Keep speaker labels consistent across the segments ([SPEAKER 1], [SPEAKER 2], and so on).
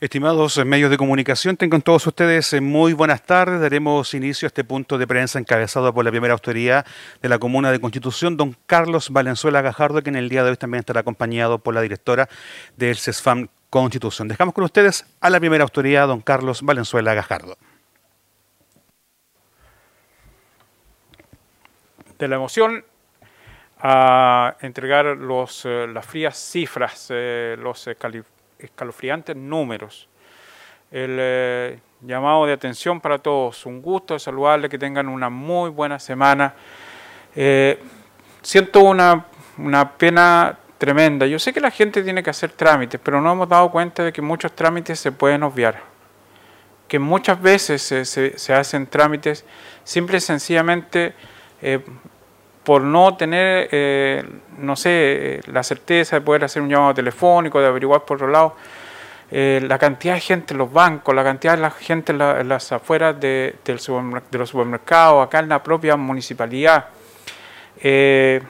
[SPEAKER 1] Estimados medios de comunicación, tengan todos ustedes eh, muy buenas tardes. Daremos inicio a este punto de prensa encabezado por la primera autoridad de la Comuna de Constitución, don Carlos Valenzuela Gajardo, que en el día de hoy también estará acompañado por la directora del CESFAM Constitución. Dejamos con ustedes a la primera autoridad, don Carlos Valenzuela Gajardo.
[SPEAKER 2] De la emoción a entregar los, eh, las frías cifras, eh, los escalofriantes números. El eh, llamado de atención para todos. Un gusto saludarles, que tengan una muy buena semana. Eh, siento una, una, pena tremenda. Yo sé que la gente tiene que hacer trámites, pero no hemos dado cuenta de que muchos trámites se pueden obviar. Que muchas veces se, se, hacen trámites simple y sencillamente eh, por no tener, eh, no sé, la certeza de poder hacer un llamado telefónico, de averiguar por otro lado, eh, la cantidad de gente en los bancos, la cantidad de la gente en, las afueras de, de, los supermercados, acá en la propia municipalidad, eh,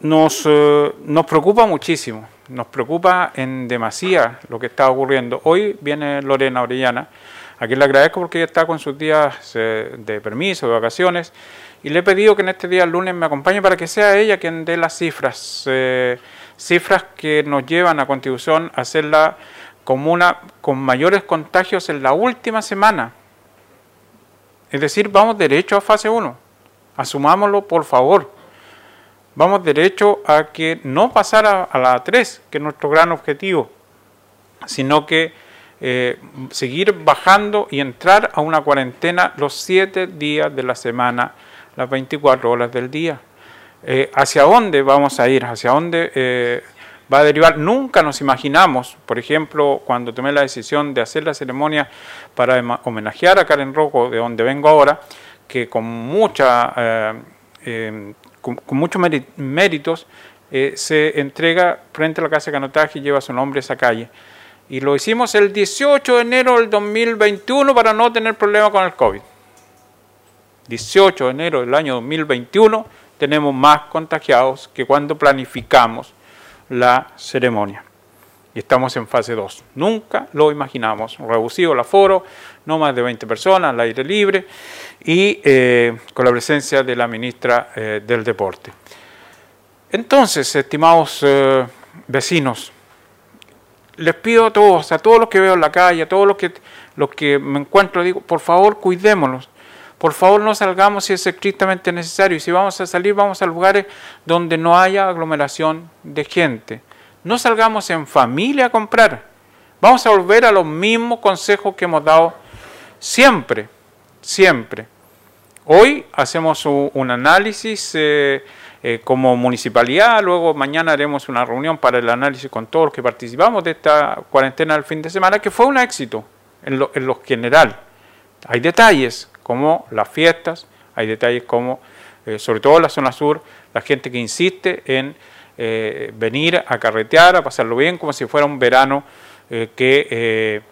[SPEAKER 2] nos, nos preocupa muchísimo, nos preocupa en demasía lo que está ocurriendo. Hoy viene Lorena Orellana, a le agradezco porque ella está con sus días de permiso, de vacaciones, y le he pedido que en este día lunes me acompañe para que sea ella quien dé las cifras, eh, cifras que nos llevan a Constitución a ser la comuna con mayores contagios en la última semana. Es decir, vamos derecho a fase 1. Asumámoslo, por favor. Vamos derecho a que no pasar a, la 3, que es nuestro gran objetivo, sino que eh, seguir bajando y entrar a una cuarentena los 7 días de la semana las 24 horas del día. Eh, ¿Hacia dónde vamos a ir? ¿Hacia dónde eh, va a derivar? Nunca nos imaginamos, por ejemplo, cuando tomé la decisión de hacer la ceremonia para homenajear a Karen Rocco, de donde vengo ahora, que con, mucha, con, muchos méritos se entrega frente a la Casa de Canotaje y lleva su nombre esa calle. Y lo hicimos el 18 de enero del 2021 para no tener problema con el COVID. 18 de enero del año 2021 tenemos más contagiados que cuando planificamos la ceremonia. Y estamos en fase 2. Nunca lo imaginamos. Reducido el aforo, no más de 20 personas, al aire libre y eh, con la presencia de la ministra eh, del Deporte. Entonces, estimados eh, vecinos, les pido a todos, a todos los que veo en la calle, a todos los que, los que me encuentro, digo, por favor, cuidémonos por favor no salgamos si es estrictamente necesario y si vamos a salir vamos a lugares donde no haya aglomeración de gente. No salgamos en familia a comprar. Vamos a volver a los mismos consejos que hemos dado siempre, siempre. Hoy hacemos un análisis eh, eh, como municipalidad, luego mañana haremos una reunión para el análisis con todos los que participamos de esta cuarentena del fin de semana, que fue un éxito en lo, en lo general. Hay detalles, como las fiestas, hay detalles como, eh, sobre todo en la zona sur, la gente que insiste en eh, venir a carretear, a pasarlo bien, como si fuera un verano que,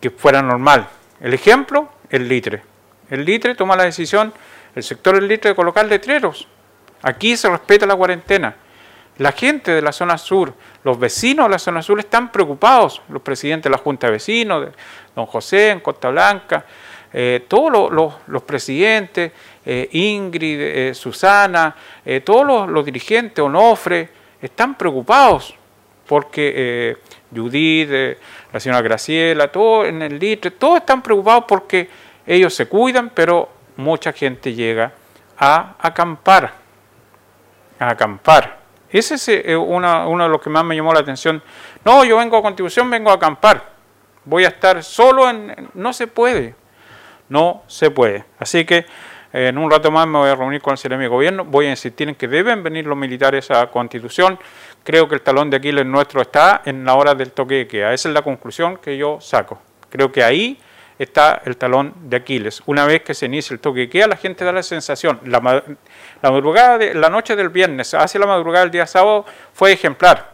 [SPEAKER 2] que fuera normal. El ejemplo, el litre. El litre toma la decisión, el sector del litre, de colocar letreros. Aquí se respeta la cuarentena. La gente de la zona sur, los vecinos de la zona sur están preocupados, los presidentes de la Junta de Vecinos, don José en Costa Blanca, eh, todos los, presidentes, eh, Ingrid, eh, Susana, todos los, dirigentes, Onofre, están preocupados porque Judith, la señora Graciela, todos en el litre, todos están preocupados porque ellos se cuidan, pero mucha gente llega a acampar, a acampar. Ese es uno de los que más me llamó la atención. No, yo vengo a contribución, vengo a acampar. Voy a estar solo en... No se puede no se puede. Así que en un rato más me voy a reunir con el Ceremi de Gobierno, voy a insistir en que deben venir los militares a Constitución. Creo que el talón de Aquiles nuestro está en la hora del toque de queda. Esa es la conclusión que yo saco. Creo que ahí está el talón de Aquiles. Una vez que se inicia el toque de queda, la gente da la sensación, la, madrugada de la noche del viernes hacia la madrugada del día sábado fue ejemplar,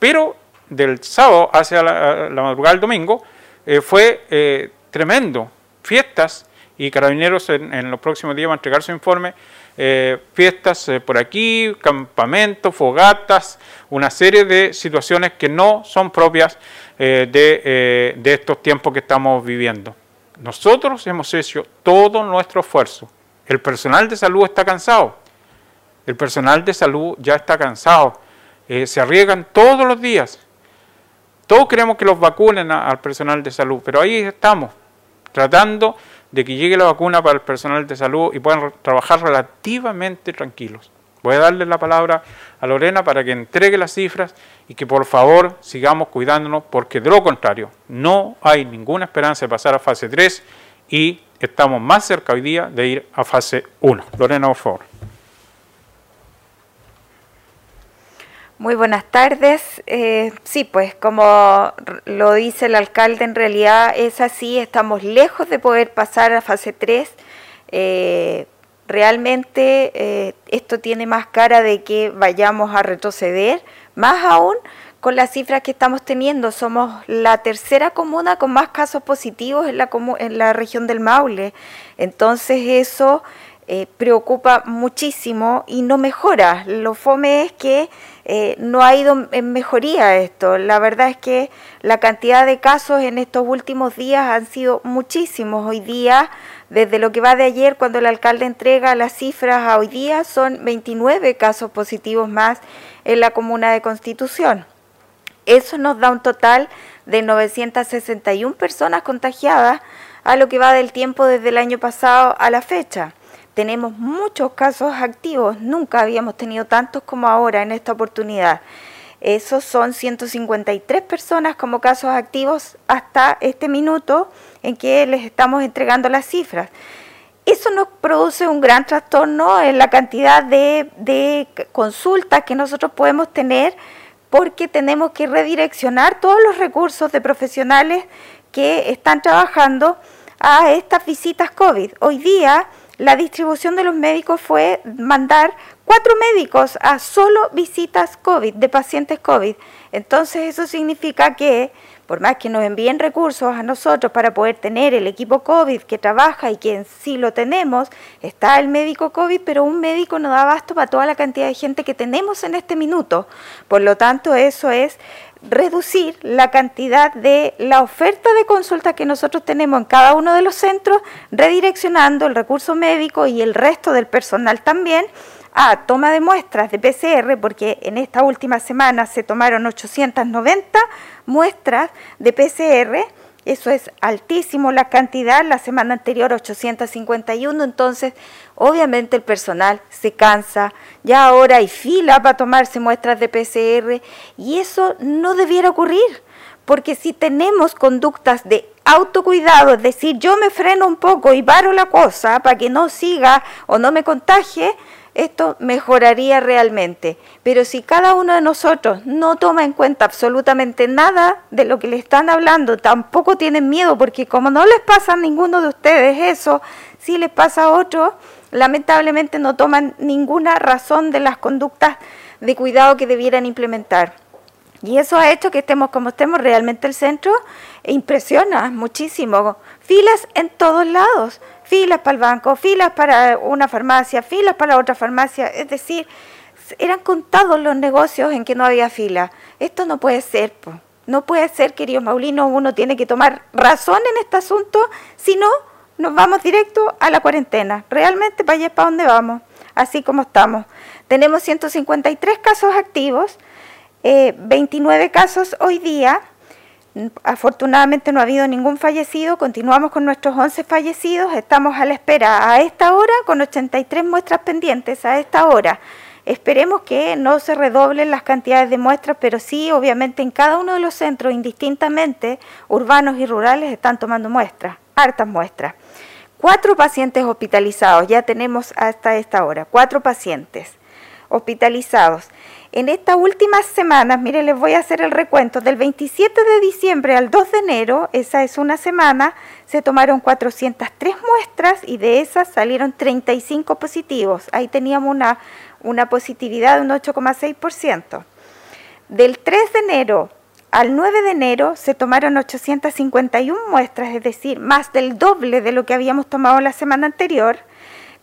[SPEAKER 2] pero del sábado hacia la, madrugada del domingo eh, fue eh, tremendo fiestas y Carabineros en, los próximos días va a entregar su informe, eh, fiestas eh, por aquí, campamentos, fogatas, una serie de situaciones que no son propias de, de estos tiempos que estamos viviendo. Nosotros hemos hecho todo nuestro esfuerzo. El personal de salud está cansado. El personal de salud ya está cansado. se arriesgan todos los días. Todos queremos que los vacunen al personal de salud, pero ahí estamos, tratando de que llegue la vacuna para el personal de salud y puedan trabajar relativamente tranquilos. Voy a darle la palabra a Lorena para que entregue las cifras y que por favor sigamos cuidándonos porque de lo contrario no hay ninguna esperanza de pasar a fase 3 y estamos más cerca hoy día de ir a fase 1. Lorena, por favor.
[SPEAKER 3] Muy buenas tardes. Eh, sí, pues como lo dice el alcalde, en realidad es así, estamos lejos de poder pasar a fase 3. Eh, realmente eh, esto tiene más cara de que vayamos a retroceder, más aún con las cifras que estamos teniendo. Somos la tercera comuna con más casos positivos en la, en la región del Maule. Entonces eso preocupa muchísimo y no mejora. Lo fome es que eh, no ha ido en mejoría esto. La verdad es que la cantidad de casos en estos últimos días han sido muchísimos. Hoy día, desde lo que va de ayer, cuando el alcalde entrega las cifras a hoy día, son 29 casos positivos más en la comuna de Constitución. Eso nos da un total de 961 personas contagiadas a lo que va del tiempo desde el año pasado a la fecha tenemos muchos casos activos, nunca habíamos tenido tantos como ahora en esta oportunidad. Esos son 153 personas como casos activos hasta este minuto en que les estamos entregando las cifras. Eso nos produce un gran trastorno en la cantidad de, de consultas que nosotros podemos tener porque tenemos que redireccionar todos los recursos de profesionales que están trabajando a estas visitas COVID. Hoy día la distribución de los médicos fue mandar cuatro médicos a solo visitas COVID, de pacientes COVID. Entonces eso significa que, por más que nos envíen recursos a nosotros para poder tener el equipo COVID que trabaja y que sí lo tenemos, está el médico COVID, pero un médico no da abasto para toda la cantidad de gente que tenemos en este minuto. Por lo tanto, eso es reducir la cantidad de la oferta de consulta que nosotros tenemos en cada uno de los centros, redireccionando el recurso médico y el resto del personal también a toma de muestras de PCR, porque en esta última semana se tomaron 890 muestras de PCR eso es altísimo la cantidad, la semana anterior 851, entonces obviamente el personal se cansa, ya ahora hay fila para tomarse muestras de PCR y eso no debiera ocurrir, porque si tenemos conductas de autocuidado, es decir, yo me freno un poco y paro la cosa para que no siga o no me contagie, esto mejoraría realmente. Pero si cada uno de nosotros no toma en cuenta absolutamente nada de lo que le están hablando, tampoco tienen miedo, porque como no les pasa a ninguno de ustedes eso, si les pasa a otro, lamentablemente no toman ninguna razón de las conductas de cuidado que debieran implementar. Y eso ha hecho que estemos como estemos realmente el centro impresiona muchísimo. Filas en todos lados filas para el banco, filas para una farmacia, filas para otra farmacia, es decir, eran contados los negocios en que no había fila. Esto no puede ser, no puede ser, querido Maulino, uno tiene que tomar razón en este asunto, si no, nos vamos directo a la cuarentena. Realmente para allá es para donde vamos, así como estamos. Tenemos 153 casos activos, 29 eh, casos hoy día, Afortunadamente no ha habido ningún fallecido, continuamos con nuestros 11 fallecidos, estamos a la espera a esta hora con 83 muestras pendientes a esta hora. Esperemos que no se redoblen las cantidades de muestras, pero sí, obviamente, en cada uno de los centros, indistintamente, urbanos y rurales, están tomando muestras, hartas muestras. Cuatro pacientes hospitalizados, ya tenemos hasta esta hora, cuatro pacientes hospitalizados. En estas últimas semanas, mire, les voy a hacer el recuento, del 27 de diciembre al 2 de enero, esa es una semana, se tomaron 403 muestras y de esas salieron 35 positivos. Ahí teníamos una, una positividad de un 8,6%. Del 3 de enero al 9 de enero se tomaron 851 muestras, es decir, más del doble de lo que habíamos tomado la semana anterior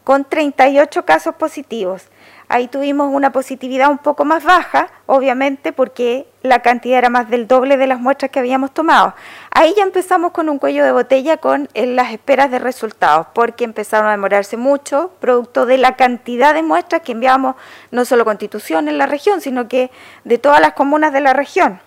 [SPEAKER 3] con 38 casos positivos. Ahí tuvimos una positividad un poco más baja, obviamente porque la cantidad era más del doble de las muestras que habíamos tomado. Ahí ya empezamos con un cuello de botella con las esperas de resultados, porque empezaron a demorarse mucho, producto de la cantidad de muestras que enviamos no solo Constitución en la región, sino que de todas las comunas de la región.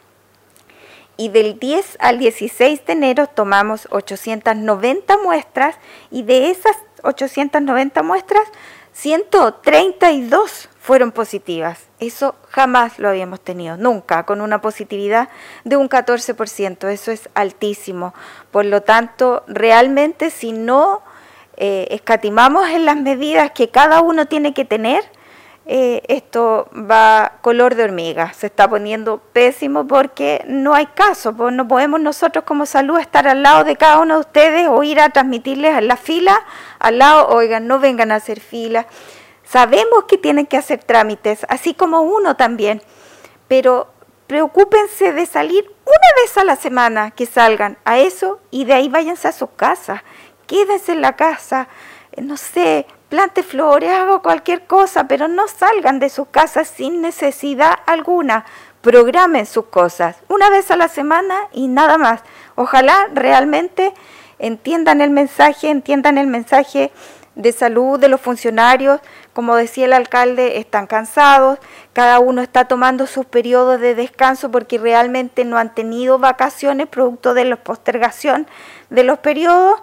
[SPEAKER 3] Y del 10 al 16 de enero tomamos 890 muestras y de esas 890 muestras 132 fueron positivas. Eso jamás lo habíamos tenido, nunca, con una positividad de un 14%. Eso es altísimo. Por lo tanto, realmente si no eh, escatimamos en las medidas que cada uno tiene que tener, eh, esto va color de hormiga, se está poniendo pésimo porque no hay caso, pues no podemos nosotros como salud estar al lado de cada uno de ustedes o ir a transmitirles a la fila, al lado, oigan, no vengan a hacer fila. Sabemos que tienen que hacer trámites, así como uno también, pero preocúpense de salir una vez a la semana que salgan a eso y de ahí váyanse a sus casas, quédense en la casa, no sé, plante flores, haga cualquier cosa, pero no salgan de sus casas sin necesidad alguna. Programen sus cosas una vez a la semana y nada más. Ojalá realmente entiendan el mensaje, entiendan el mensaje de salud de los funcionarios. Como decía el alcalde, están cansados, cada uno está tomando sus periodos de descanso porque realmente no han tenido vacaciones producto de la postergación de los periodos.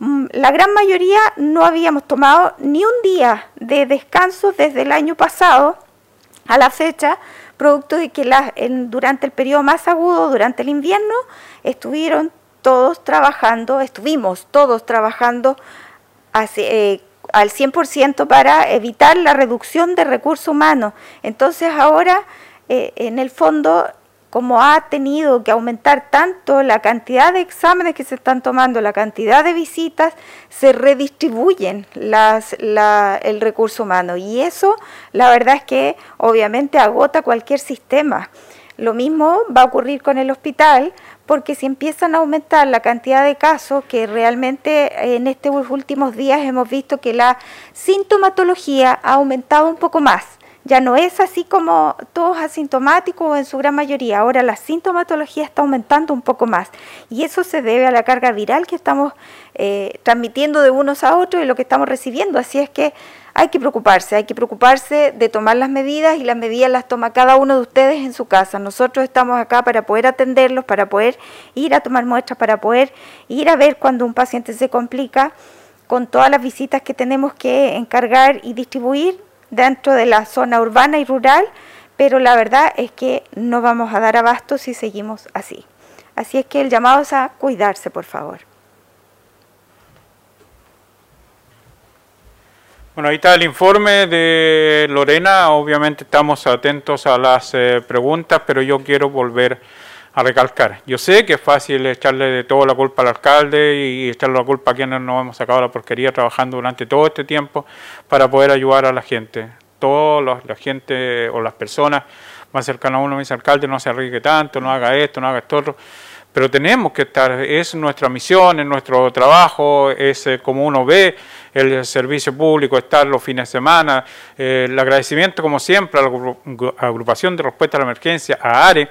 [SPEAKER 3] Mm, la gran mayoría no habíamos tomado ni un día de descanso desde el año pasado a la fecha, producto de que durante el periodo más agudo, durante el invierno, estuvieron todos trabajando, estuvimos todos trabajando eh, al 100% para evitar la reducción de recursos humanos. Entonces ahora, eh, en el fondo, como ha tenido que aumentar tanto la cantidad de exámenes que se están tomando, la cantidad de visitas, se redistribuyen las, el recurso humano. Y eso, la verdad es que obviamente agota cualquier sistema. Lo mismo va a ocurrir con el hospital, porque si empiezan a aumentar la cantidad de casos, que realmente en estos últimos días hemos visto que la sintomatología ha aumentado un poco más ya no es así como todos asintomáticos en su gran mayoría. Ahora la sintomatología está aumentando un poco más y eso se debe a la carga viral que estamos eh, transmitiendo de unos a otros y lo que estamos recibiendo. Así es que hay que preocuparse, hay que preocuparse de tomar las medidas y las medidas las toma cada uno de ustedes en su casa. Nosotros estamos acá para poder atenderlos, para poder ir a tomar muestras, para poder ir a ver cuando un paciente se complica con todas las visitas que tenemos que encargar y distribuir dentro de la zona urbana y rural, pero la verdad es que no vamos a dar abasto si seguimos así. Así es que el llamado es a cuidarse, por favor.
[SPEAKER 2] Bueno, ahí está el informe de Lorena. Obviamente estamos atentos a las eh, preguntas, pero yo quiero volver a recalcar. Yo sé que es fácil echarle de todo la culpa al alcalde y echarle la culpa a quienes nos hemos sacado la porquería trabajando durante todo este tiempo para poder ayudar a la gente. Toda la gente o las personas más cercanas a uno me dice, alcalde, no se arriesgue tanto, no haga esto, no haga esto. Pero tenemos que estar, es nuestra misión, es nuestro trabajo, es eh, como uno ve el servicio público, estar los fines de semana. Eh, el agradecimiento, como siempre, a la agrupación de respuesta a la emergencia, a ARE,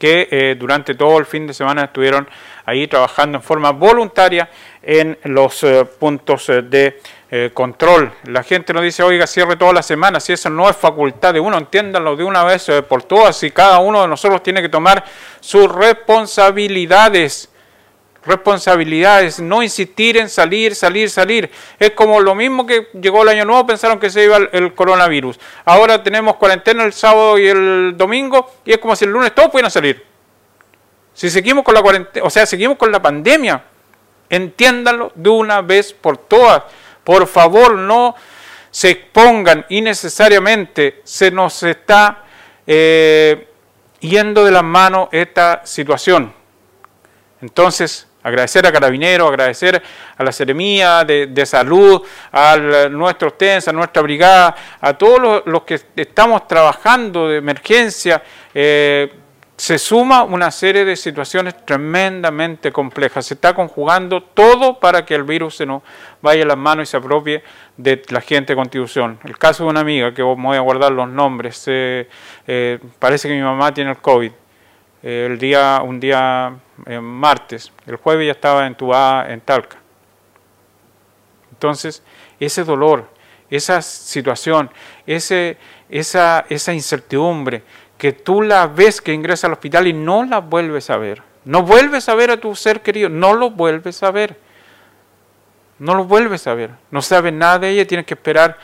[SPEAKER 2] que eh, durante todo el fin de semana estuvieron ahí trabajando en forma voluntaria en los eh, puntos eh, de control. La gente nos dice, oiga, cierre toda la semana, si eso no es facultad de uno, entiéndanlo de una vez por todas, y cada uno de nosotros tiene que tomar sus responsabilidades responsabilidades, no insistir en salir, salir, salir. Es como lo mismo que llegó el año nuevo, pensaron que se iba el, coronavirus. Ahora tenemos cuarentena el sábado y el domingo y es como si el lunes todos pudieran salir. Si seguimos con la cuarentena, o sea, seguimos con la pandemia, entiéndanlo de una vez por todas. Por favor, no se expongan innecesariamente, se nos está eh, yendo de las manos esta situación. Entonces, Agradecer a Carabineros, agradecer a la Seremía de, Salud, a nuestros TENS, a nuestra brigada, a todos los, que estamos trabajando de emergencia. Eh, se suma una serie de situaciones tremendamente complejas. Se está conjugando todo para que el virus se nos vaya a las manos y se apropie de la gente de Constitución. El caso de una amiga, que voy a guardar los nombres, eh, eh, parece que mi mamá tiene el COVID. Eh, el día, un día martes, el jueves ya estaba entubada en Talca. Entonces, ese dolor, esa situación, ese, esa, esa incertidumbre, que tú la ves que ingresa al hospital y no la vuelves a ver. No vuelves a ver a tu ser querido, no lo vuelves a ver. No lo vuelves a ver. No sabes nada de ella, tienes que esperar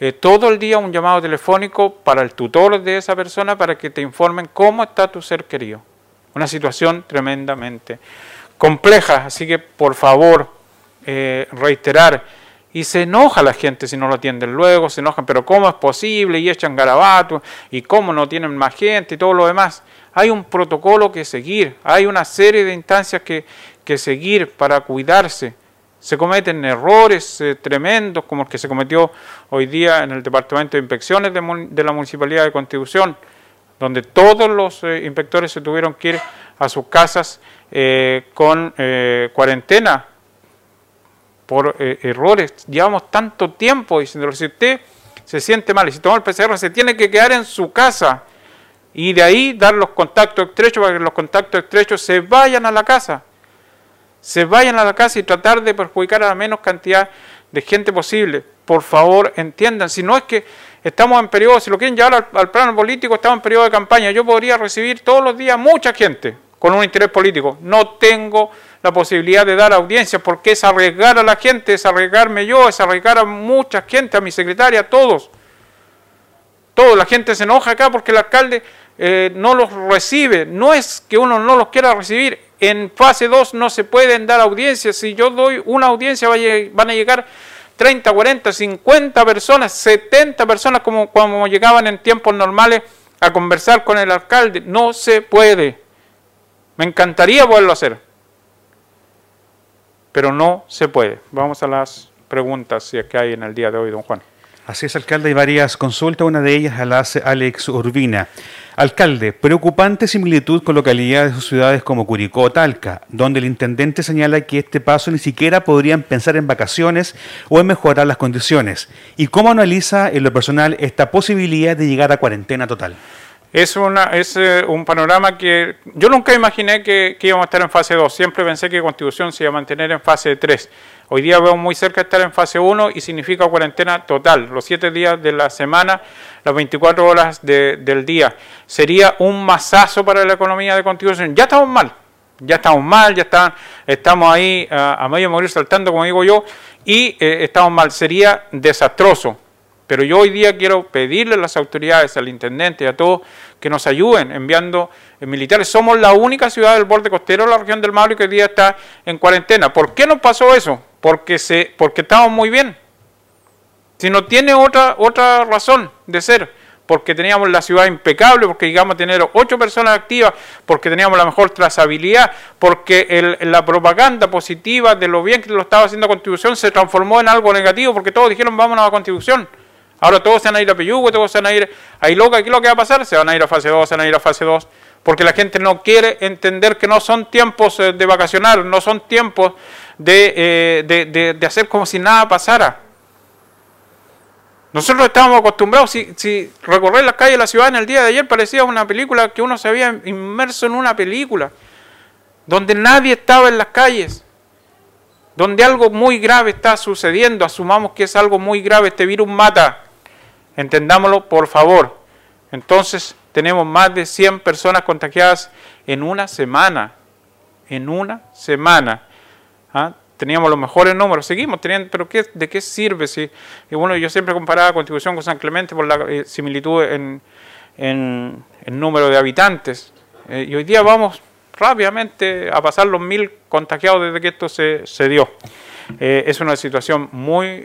[SPEAKER 2] eh, todo el día un llamado telefónico para el tutor de esa persona para que te informen cómo está tu ser querido. Una situación tremendamente compleja, así que por favor, eh, reiterar y se enoja la gente si no lo atienden luego, se enojan, pero ¿cómo es posible? Y echan garabatos, y cómo no tienen más gente y todo lo demás. Hay un protocolo que seguir, hay una serie de instancias que, que seguir para cuidarse. Se cometen errores eh, tremendos como el que se cometió hoy día en el Departamento de Inspecciones de, la Municipalidad de Constitución, donde todos los eh, inspectores se tuvieron que ir a sus casas eh, con cuarentena por eh, errores. Llevamos tanto tiempo diciendo, si usted se siente mal y si toma el PCR, se tiene que quedar en su casa y de ahí dar los contactos estrechos para que los contactos estrechos se vayan a la casa. Se vayan a la casa y tratar de perjudicar a la menos cantidad de gente posible. Por favor, entiendan, si no es que estamos en periodo, si lo quieren llevar al, plano político, estamos en periodo de campaña. Yo podría recibir todos los días mucha gente con un interés político. No tengo la posibilidad de dar audiencia, porque es arriesgar a la gente, es arriesgarme yo, es arriesgar a mucha gente, a mi secretaria, a todos. Todo, la gente se enoja acá porque el alcalde eh, no los recibe. No es que uno no los quiera recibir. En fase 2 no se pueden dar audiencias. Si yo doy una audiencia van a llegar 30, 40, 50 personas, 70 personas como, llegaban en tiempos normales a conversar con el alcalde. No se puede. Me encantaría poderlo hacer pero no se puede. Vamos a las preguntas que hay en el día de hoy, don Juan.
[SPEAKER 1] Así es, alcalde, hay varias consultas, una de ellas la hace Alex Urbina. Alcalde, preocupante similitud con localidades o ciudades como Curicó o Talca, donde el intendente señala que este paso ni siquiera podrían pensar en vacaciones o en mejorar las condiciones. ¿Y cómo analiza en lo personal esta posibilidad de llegar a cuarentena total?
[SPEAKER 2] es, una, eh, un panorama que yo nunca imaginé que, íbamos a estar en fase 2. Siempre pensé que Constitución se iba a mantener en fase 3. Hoy día veo muy cerca estar en fase 1 y significa cuarentena total, los 7 días de la semana, las 24 horas del día. Sería un masazo para la economía de Constitución. Ya estamos mal, ya estamos mal, ya está, estamos ahí a, medio morir saltando, como digo yo, y eh, estamos mal. Sería desastroso. Pero yo hoy día quiero pedirle a las autoridades, al intendente y a todos que nos ayuden enviando eh, militares. Somos la única ciudad del borde costero de la región del Maule que hoy día está en cuarentena. ¿Por qué nos pasó eso? Porque, se, porque estamos muy bien. Si no tiene otra, otra razón de ser porque teníamos la ciudad impecable, porque llegamos a tener ocho personas activas, porque teníamos la mejor trazabilidad, porque la propaganda positiva de lo bien que lo estaba haciendo Constitución se transformó en algo negativo, porque todos dijeron vámonos a Constitución. Ahora todos se van a ir a Peyúgue, todos se van a ir a Iloca. ¿Qué es lo que va a pasar? Se van a ir a fase 2, se van a ir a fase 2. Porque la gente no quiere entender que no son tiempos eh, de vacacionar, no son tiempos eh, de, de, hacer como si nada pasara. Nosotros estábamos acostumbrados, si, si recorrer las calles de la ciudad en el día de ayer parecía una película que uno se había inmerso en una película, donde nadie estaba en las calles, donde algo muy grave está sucediendo, asumamos que es algo muy grave, este virus mata, Entendámoslo, por favor. Entonces, tenemos más de 100 personas contagiadas en una semana. En una semana. ¿Ah? Teníamos los mejores números, seguimos teniendo, pero ¿qué, ¿de qué sirve? Si, y bueno, yo siempre comparaba Constitución con San Clemente por la eh, similitud en, en, número de habitantes. Eh, y hoy día vamos rápidamente a pasar los mil contagiados desde que esto se, dio. Eh, es una situación muy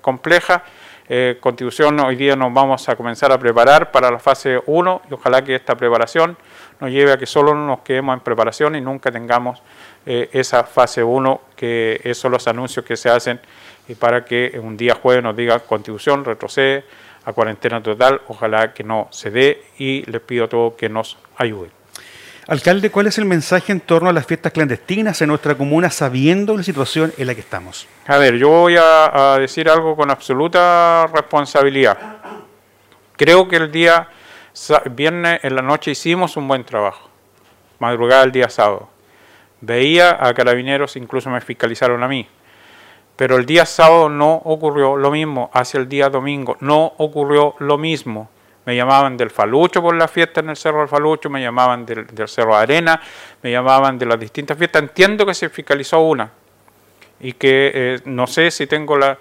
[SPEAKER 2] compleja eh, Constitución hoy día nos vamos a comenzar a preparar para la fase 1 y ojalá que esta preparación nos lleve a que solo nos quedemos en preparación y nunca tengamos eh, esa fase 1 que esos son los anuncios que se hacen y para que un día jueves nos diga Constitución retrocede a cuarentena total, ojalá que no se dé y les pido a todos que nos ayuden.
[SPEAKER 1] Alcalde, ¿cuál es el mensaje en torno a las fiestas clandestinas en nuestra comuna sabiendo la situación en la que estamos?
[SPEAKER 2] A ver, yo voy a, decir algo con absoluta responsabilidad. Creo que el día viernes en la noche hicimos un buen trabajo. Madrugada el día sábado. Veía a carabineros, incluso me fiscalizaron a mí. Pero el día sábado no ocurrió lo mismo. Hacia el día domingo no ocurrió lo mismo me llamaban del Falucho por la fiesta en el Cerro del Falucho, me llamaban del, Cerro de Arena, me llamaban de las distintas fiestas. Entiendo que se fiscalizó una y que eh, no sé si tengo la,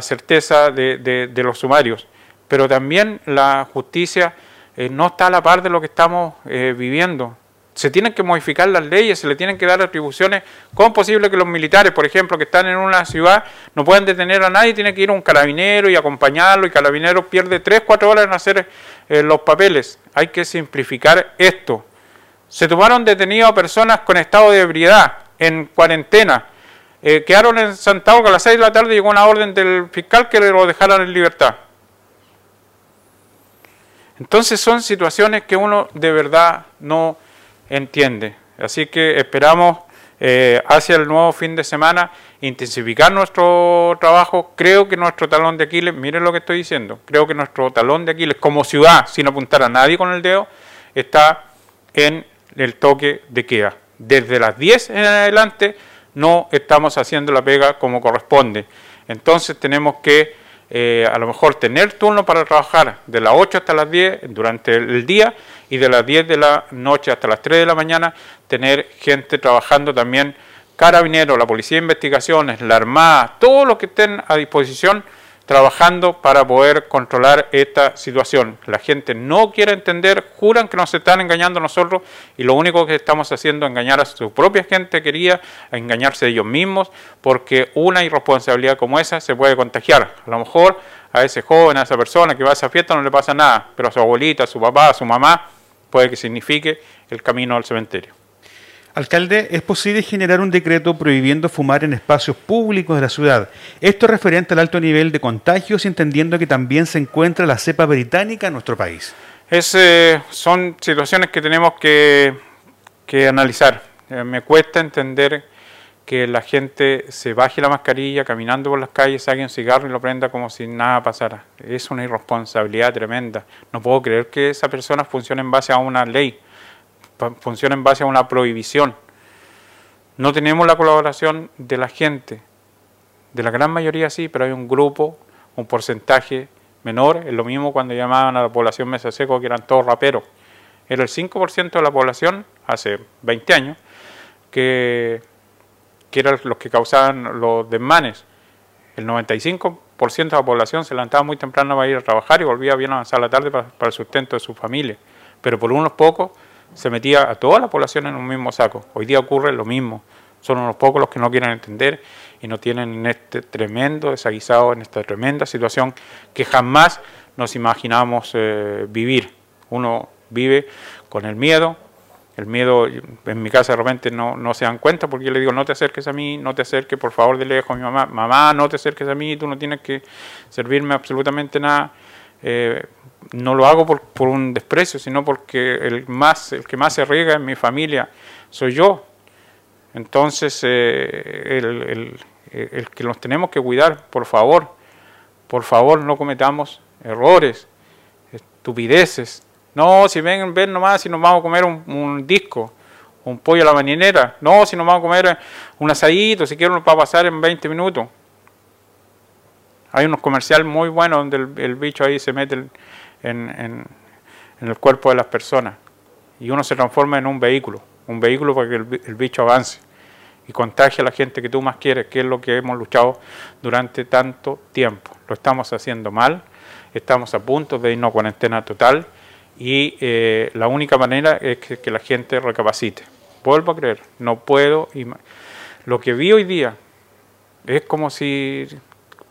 [SPEAKER 2] certeza de, los sumarios, pero también la justicia eh, no está a la par de lo que estamos eh, viviendo se tienen que modificar las leyes, se le tienen que dar atribuciones. ¿Cómo es posible que los militares, por ejemplo, que están en una ciudad, no puedan detener a nadie? Tiene que ir un carabinero y acompañarlo, y carabinero pierde 3, 4 horas en hacer eh, los papeles. Hay que simplificar esto. Se tomaron detenidos a personas con estado de ebriedad, en cuarentena. Eh, quedaron en Santiago a las 6 de la tarde llegó una orden del fiscal que lo dejaran en libertad. Entonces son situaciones que uno de verdad no entiende. Así que esperamos eh, hacia el nuevo fin de semana intensificar nuestro trabajo. Creo que nuestro talón de Aquiles, miren lo que estoy diciendo, creo que nuestro talón de Aquiles como ciudad, sin apuntar a nadie con el dedo, está en el toque de queda. Desde las 10 en adelante no estamos haciendo la pega como corresponde. Entonces tenemos que eh, a lo mejor tener turno para trabajar de las 8 hasta las 10 durante el día y de las 10 de la noche hasta las 3 de la mañana tener gente trabajando también, carabineros, la policía de investigaciones, la armada, todos los que estén a disposición trabajando para poder controlar esta situación. La gente no quiere entender, juran que nos están engañando nosotros y lo único que estamos haciendo es engañar a su propia gente quería, engañarse ellos mismos, porque una irresponsabilidad como esa se puede contagiar. A lo mejor a ese joven, a esa persona que va a esa fiesta no le pasa nada, pero a su abuelita, a su papá, a su mamá, puede que signifique el camino al cementerio.
[SPEAKER 1] Alcalde, ¿es posible generar un decreto prohibiendo fumar en espacios públicos de la ciudad? Esto referente al alto nivel de contagios, entendiendo que también se encuentra la cepa británica en nuestro país.
[SPEAKER 2] Es, eh, son situaciones que tenemos que, analizar. Eh, me cuesta entender que la gente se baje la mascarilla caminando por las calles, saque un cigarro y lo prenda como si nada pasara. Es una irresponsabilidad tremenda. No puedo creer que esa persona funcione en base a una ley funciona en base a una prohibición. No tenemos la colaboración de la gente, de la gran mayoría sí, pero hay un grupo, un porcentaje menor, es lo mismo cuando llamaban a la población mesa seco que eran todos raperos. Era el 5% de la población hace 20 años que, que eran los que causaban los desmanes. El 95% de la población se levantaba muy temprano para ir a trabajar y volvía bien avanzar la tarde para, para el sustento de su familia. Pero por unos pocos se metía a toda la población en un mismo saco. Hoy día ocurre lo mismo. Son unos pocos los que no quieren entender y no tienen en este tremendo desaguisado, en esta tremenda situación que jamás nos imaginamos eh, vivir. Uno vive con el miedo, el miedo, en mi casa de repente no, no, se dan cuenta porque yo le digo, no te acerques a mí, no te acerques, por favor, de lejos a mi mamá, mamá, no te acerques a mí, tú no tienes que servirme absolutamente nada. Eh, no lo hago por, un desprecio, sino porque el, más, el que más se riega en mi familia soy yo. Entonces, eh, el, el, que nos tenemos que cuidar, por favor, por favor no cometamos errores, estupideces. No, si ven, ven nomás si nos vamos a comer un, disco, un pollo a la mañanera. No, si nos vamos a comer un asadito, si quieren va a pasar en 20 minutos. Hay unos comerciales muy buenos donde el, bicho ahí se mete en, el cuerpo de las personas y uno se transforma en un vehículo, un vehículo para que el, bicho avance y contagie a la gente que tú más quieres, que es lo que hemos luchado durante tanto tiempo. Lo estamos haciendo mal, estamos a punto de irnos a cuarentena total y eh, la única manera es que, que, la gente recapacite. Vuelvo a creer, no puedo. Lo que vi hoy día es como si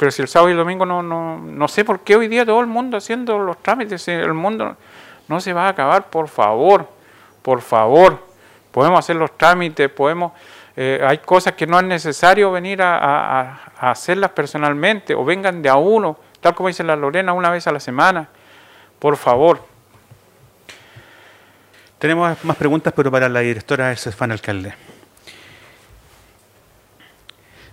[SPEAKER 2] pero si el sábado y el domingo no, no, no sé por qué hoy día todo el mundo haciendo los trámites, el mundo no se va a acabar, por favor, por favor. Podemos hacer los trámites, podemos... Eh, hay cosas que no es necesario venir a, hacerlas personalmente o vengan de a uno, tal como dice la Lorena, una vez a la semana. Por favor,
[SPEAKER 1] Tenemos más preguntas, pero para la directora Estefan Alcalde.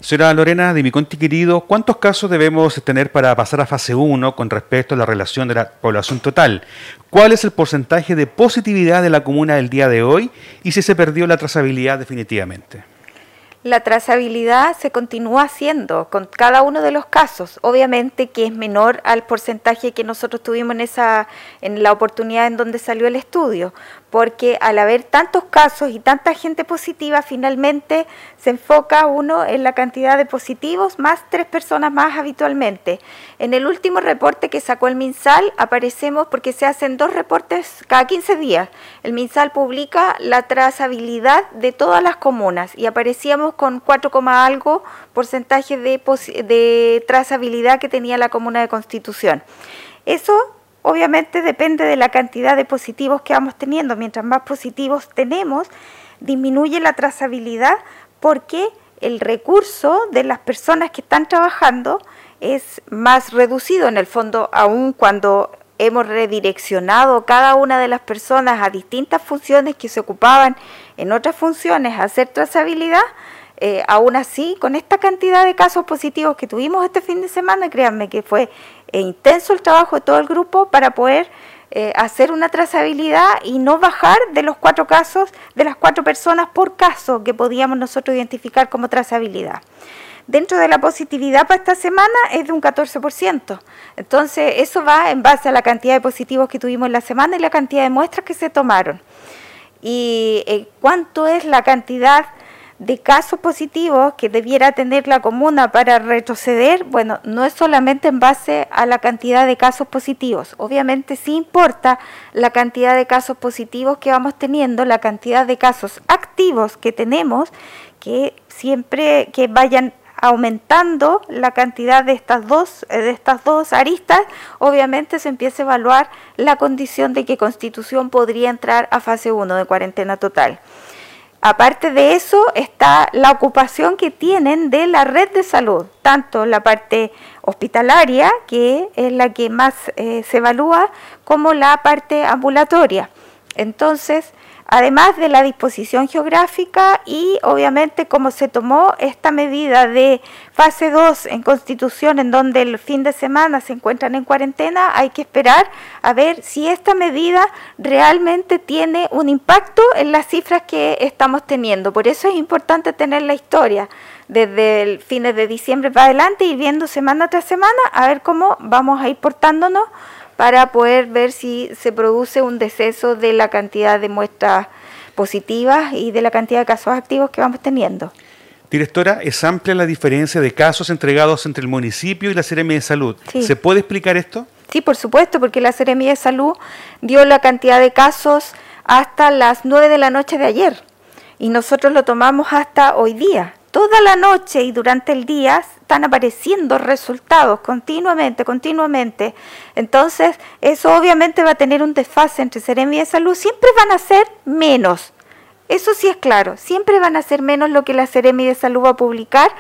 [SPEAKER 1] Señora Lorena de mi conti querido, ¿cuántos casos debemos tener para pasar a fase 1 con respecto a la relación de la población total? ¿Cuál es el porcentaje de positividad de la comuna del día de hoy y si se perdió la trazabilidad definitivamente?
[SPEAKER 3] La trazabilidad se continúa haciendo con cada uno de los casos, obviamente que es menor al porcentaje que nosotros tuvimos en esa en la oportunidad en donde salió el estudio, porque al haber tantos casos y tanta gente positiva, finalmente se enfoca uno en la cantidad de positivos más tres personas más habitualmente. En el último reporte que sacó el MinSal aparecemos porque se hacen dos reportes cada 15 días. El MinSal publica la trazabilidad de todas las comunas y aparecíamos con 4, algo porcentaje de, de trazabilidad que tenía la comuna de Constitución. Eso obviamente depende de la cantidad de positivos que vamos teniendo. Mientras más positivos tenemos, disminuye la trazabilidad porque el recurso de las personas que están trabajando es más reducido en el fondo, aun cuando hemos redireccionado cada una de las personas a distintas funciones que se ocupaban en otras funciones a hacer trazabilidad, eh, aún así, con esta cantidad de casos positivos que tuvimos este fin de semana, créanme que fue e intenso el trabajo de todo el grupo para poder eh, hacer una trazabilidad y no bajar de los cuatro casos, de las cuatro personas por caso que podíamos nosotros identificar como trazabilidad. Dentro de la positividad para esta semana es de un 14%. Entonces, eso va en base a la cantidad de positivos que tuvimos en la semana y la cantidad de muestras que se tomaron. ¿Y eh, cuánto es la cantidad de casos positivos que debiera tener la comuna para retroceder, bueno, no es solamente en base a la cantidad de casos positivos. Obviamente sí importa la cantidad de casos positivos que vamos teniendo, la cantidad de casos activos que tenemos, que siempre que vayan aumentando la cantidad de estas dos eh, de estas dos aristas, obviamente se empieza a evaluar la condición de que Constitución podría entrar a fase 1 de cuarentena total. Aparte de eso está la ocupación que tienen de la red de salud, tanto la parte hospitalaria, que es la que más eh, se evalúa, como la parte ambulatoria. Entonces, además de la disposición geográfica y obviamente como se tomó esta medida de fase 2 en constitución en donde el fin de semana se encuentran en cuarentena, hay que esperar a ver si esta medida realmente tiene un impacto en las cifras que estamos teniendo. Por eso es importante tener la historia desde el fines de diciembre para adelante, ir viendo semana tras semana a ver cómo vamos a ir portándonos para poder ver si se produce un deceso de la cantidad de muestras positivas y de la cantidad de casos activos que vamos teniendo.
[SPEAKER 1] Directora, es amplia la diferencia de casos entregados entre el municipio y la Seremi de Salud. ¿Se puede explicar esto?
[SPEAKER 3] Sí, por supuesto, porque la Seremi de Salud dio la cantidad de casos hasta las 9 de la noche de ayer y nosotros lo tomamos hasta hoy día toda la noche y durante el día están apareciendo resultados continuamente, continuamente. Entonces, eso obviamente va a tener un desfase entre Seremi y Salud. Siempre van a ser menos. Eso sí es claro. Siempre van a ser menos lo que la Seremi de Salud va a publicar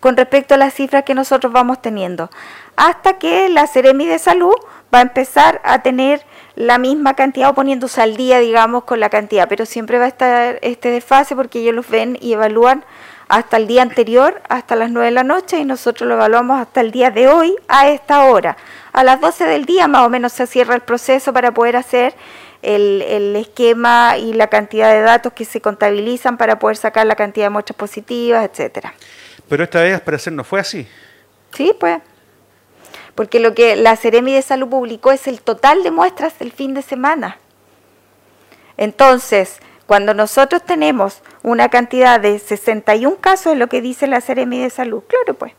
[SPEAKER 3] con respecto a las cifras que nosotros vamos teniendo. Hasta que la Seremi de Salud va a empezar a tener la misma cantidad o poniéndose al día, digamos, con la cantidad. Pero siempre va a estar este desfase porque ellos los ven y evalúan hasta el día anterior, hasta las 9 de la noche, y nosotros lo evaluamos hasta el día de hoy, a esta hora. A las 12 del día más o menos se cierra el proceso para poder hacer el, el, esquema y la cantidad de datos que se contabilizan para poder sacar la cantidad de muestras positivas, etcétera.
[SPEAKER 1] Pero esta vez, para parecer, no fue así.
[SPEAKER 3] Sí, pues. Porque lo que la Ceremi de Salud publicó es el total de muestras del fin de semana. Entonces, cuando nosotros tenemos una cantidad de 61 casos, es lo que dice la Seremi de Salud, claro pues,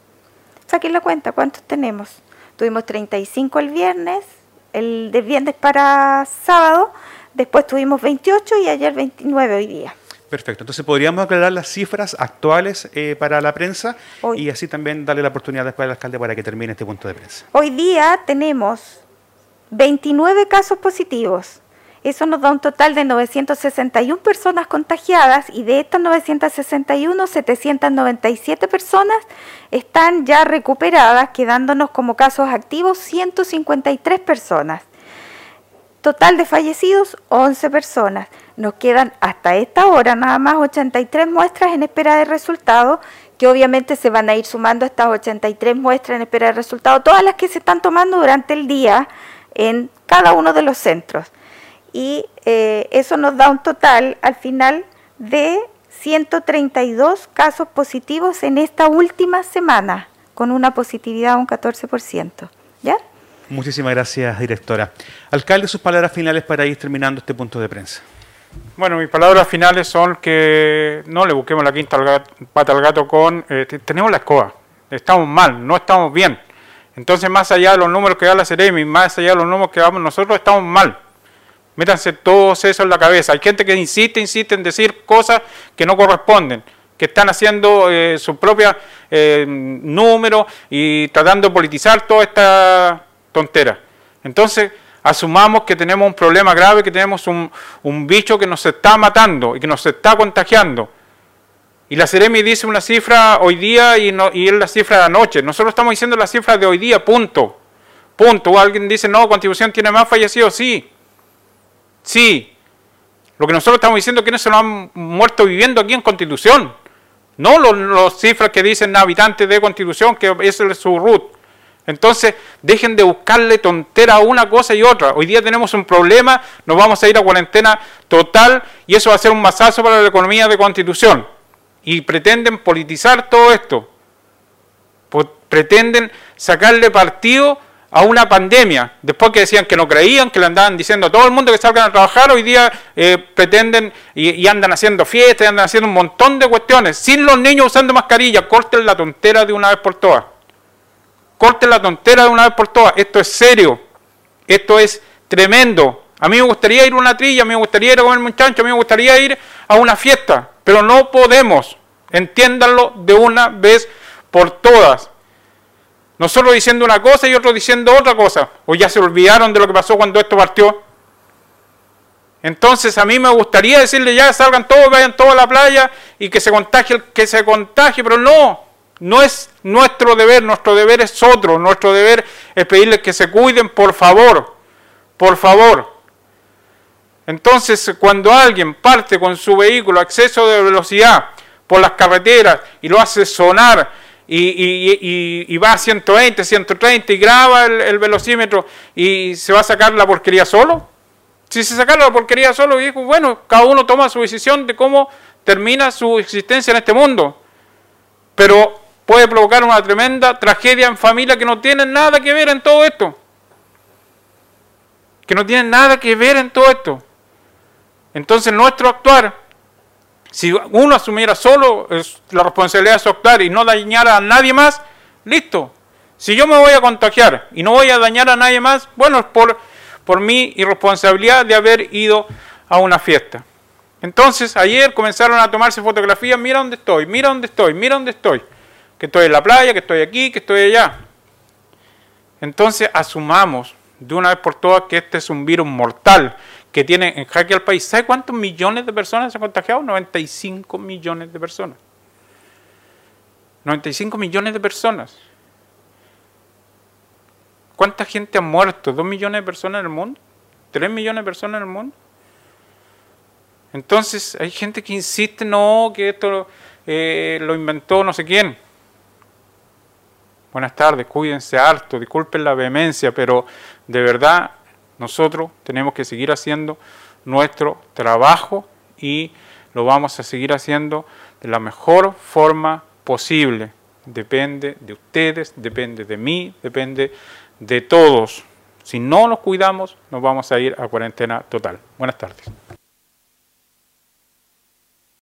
[SPEAKER 3] saquen la cuenta, ¿cuántos tenemos? Tuvimos 35 el viernes, el de viernes para sábado, después tuvimos 28 y ayer 29 hoy día.
[SPEAKER 1] Perfecto, entonces podríamos aclarar las cifras actuales eh, para la prensa y así también darle la oportunidad después al alcalde para que termine este punto de prensa.
[SPEAKER 3] Hoy día tenemos 29 casos positivos, eso nos da un total de 961 personas contagiadas y de estas 961, 797 personas están ya recuperadas, quedándonos como casos activos 153 personas. Total de fallecidos, 11 personas. nos quedan hasta esta hora nada más 83 muestras en espera de resultados, que obviamente se van a ir sumando estas 83 muestras en espera de resultados, todas las que se están tomando durante el día en cada uno de los centros. Y eh, eso nos da un total al final de 132 casos positivos en esta última semana, con una positividad de un 14%. ¿Ya?
[SPEAKER 1] Muchísimas gracias, directora. Alcalde, sus palabras finales para ir terminando este punto de prensa.
[SPEAKER 2] Bueno, mis palabras finales son que no le busquemos la quinta pata al gato con... Eh, tenemos la escoba, estamos mal, no estamos bien. Entonces, más allá de los números que da la Ceremi, más allá de los números que damos nosotros, estamos mal. Métanse todos eso en la cabeza. Hay gente que insiste, insiste en decir cosas que no corresponden, que están haciendo eh, su propio eh, número y tratando de politizar toda esta tontera. Entonces, asumamos que tenemos un problema grave, que tenemos un, bicho que nos está matando y que nos está contagiando. Y la Ceremi dice una cifra hoy día y, no, y es la cifra de anoche. Nosotros estamos diciendo la cifra de hoy día, punto. Punto. Alguien dice, no, Constitución tiene más fallecidos. Sí, Sí, lo que nosotros estamos diciendo es que no se lo han muerto viviendo aquí en Constitución. No los, cifras que dicen habitantes de Constitución, que es su root. Entonces, dejen de buscarle tontera a una cosa y otra. Hoy día tenemos un problema, nos vamos a ir a cuarentena total y eso va a ser un masazo para la economía de Constitución. Y pretenden politizar todo esto. Pretenden sacarle partido a una pandemia, después que decían que no creían, que le andaban diciendo a todo el mundo que salgan a trabajar, hoy día eh, pretenden y, andan haciendo fiestas, y andan haciendo un montón de cuestiones, sin los niños usando mascarilla, corten la tontera de una vez por todas. Corten la tontera de una vez por todas, esto es serio, esto es tremendo. A mí me gustaría ir a una trilla, a mí me gustaría ir a comer un chancho, a mí me gustaría ir a una fiesta, pero no podemos, entiéndanlo de una vez por todas. Nosotros diciendo una cosa y otros diciendo otra cosa. O ya se olvidaron de lo que pasó cuando esto partió. Entonces a mí me gustaría decirle ya salgan todos, vayan todos a la playa y que se contagie que se contagie, pero no, no es nuestro deber, nuestro deber es otro, nuestro deber es pedirles que se cuiden, por favor, por favor. Entonces cuando alguien parte con su vehículo a exceso de velocidad por las carreteras y lo hace sonar y, va a 120, 130 y graba el, velocímetro y se va a sacar la porquería solo. Si se saca la porquería solo, bueno, cada uno toma su decisión de cómo termina su existencia en este mundo. Pero puede provocar una tremenda tragedia en familia que no tiene nada que ver en todo esto. Que no tiene nada que ver en todo esto. Entonces nuestro actuar si uno asumiera solo la responsabilidad de su actuar y no dañara a nadie más, listo. Si yo me voy a contagiar y no voy a dañar a nadie más, bueno, es por, por mi irresponsabilidad de haber ido a una fiesta. Entonces, ayer comenzaron a tomarse fotografías, mira dónde estoy, mira dónde estoy, mira dónde estoy. Que estoy en la playa, que estoy aquí, que estoy allá. Entonces, asumamos de una vez por todas que este es un virus mortal que tiene en jaque al país. ¿Sabe cuántos millones de personas se han contagiado? 95 millones de personas. 95 millones de personas. ¿Cuánta gente ha muerto? ¿Dos millones de personas en el mundo? ¿Tres millones de personas en el mundo? Entonces hay gente que insiste, no, que esto eh, lo inventó no sé quién. Buenas tardes, cuídense harto, disculpen la vehemencia, pero de verdad nosotros tenemos que seguir haciendo nuestro trabajo y lo vamos a seguir haciendo de la mejor forma posible. Depende de ustedes, depende de mí, depende de todos. Si no nos cuidamos, nos vamos a ir a cuarentena total. Buenas tardes.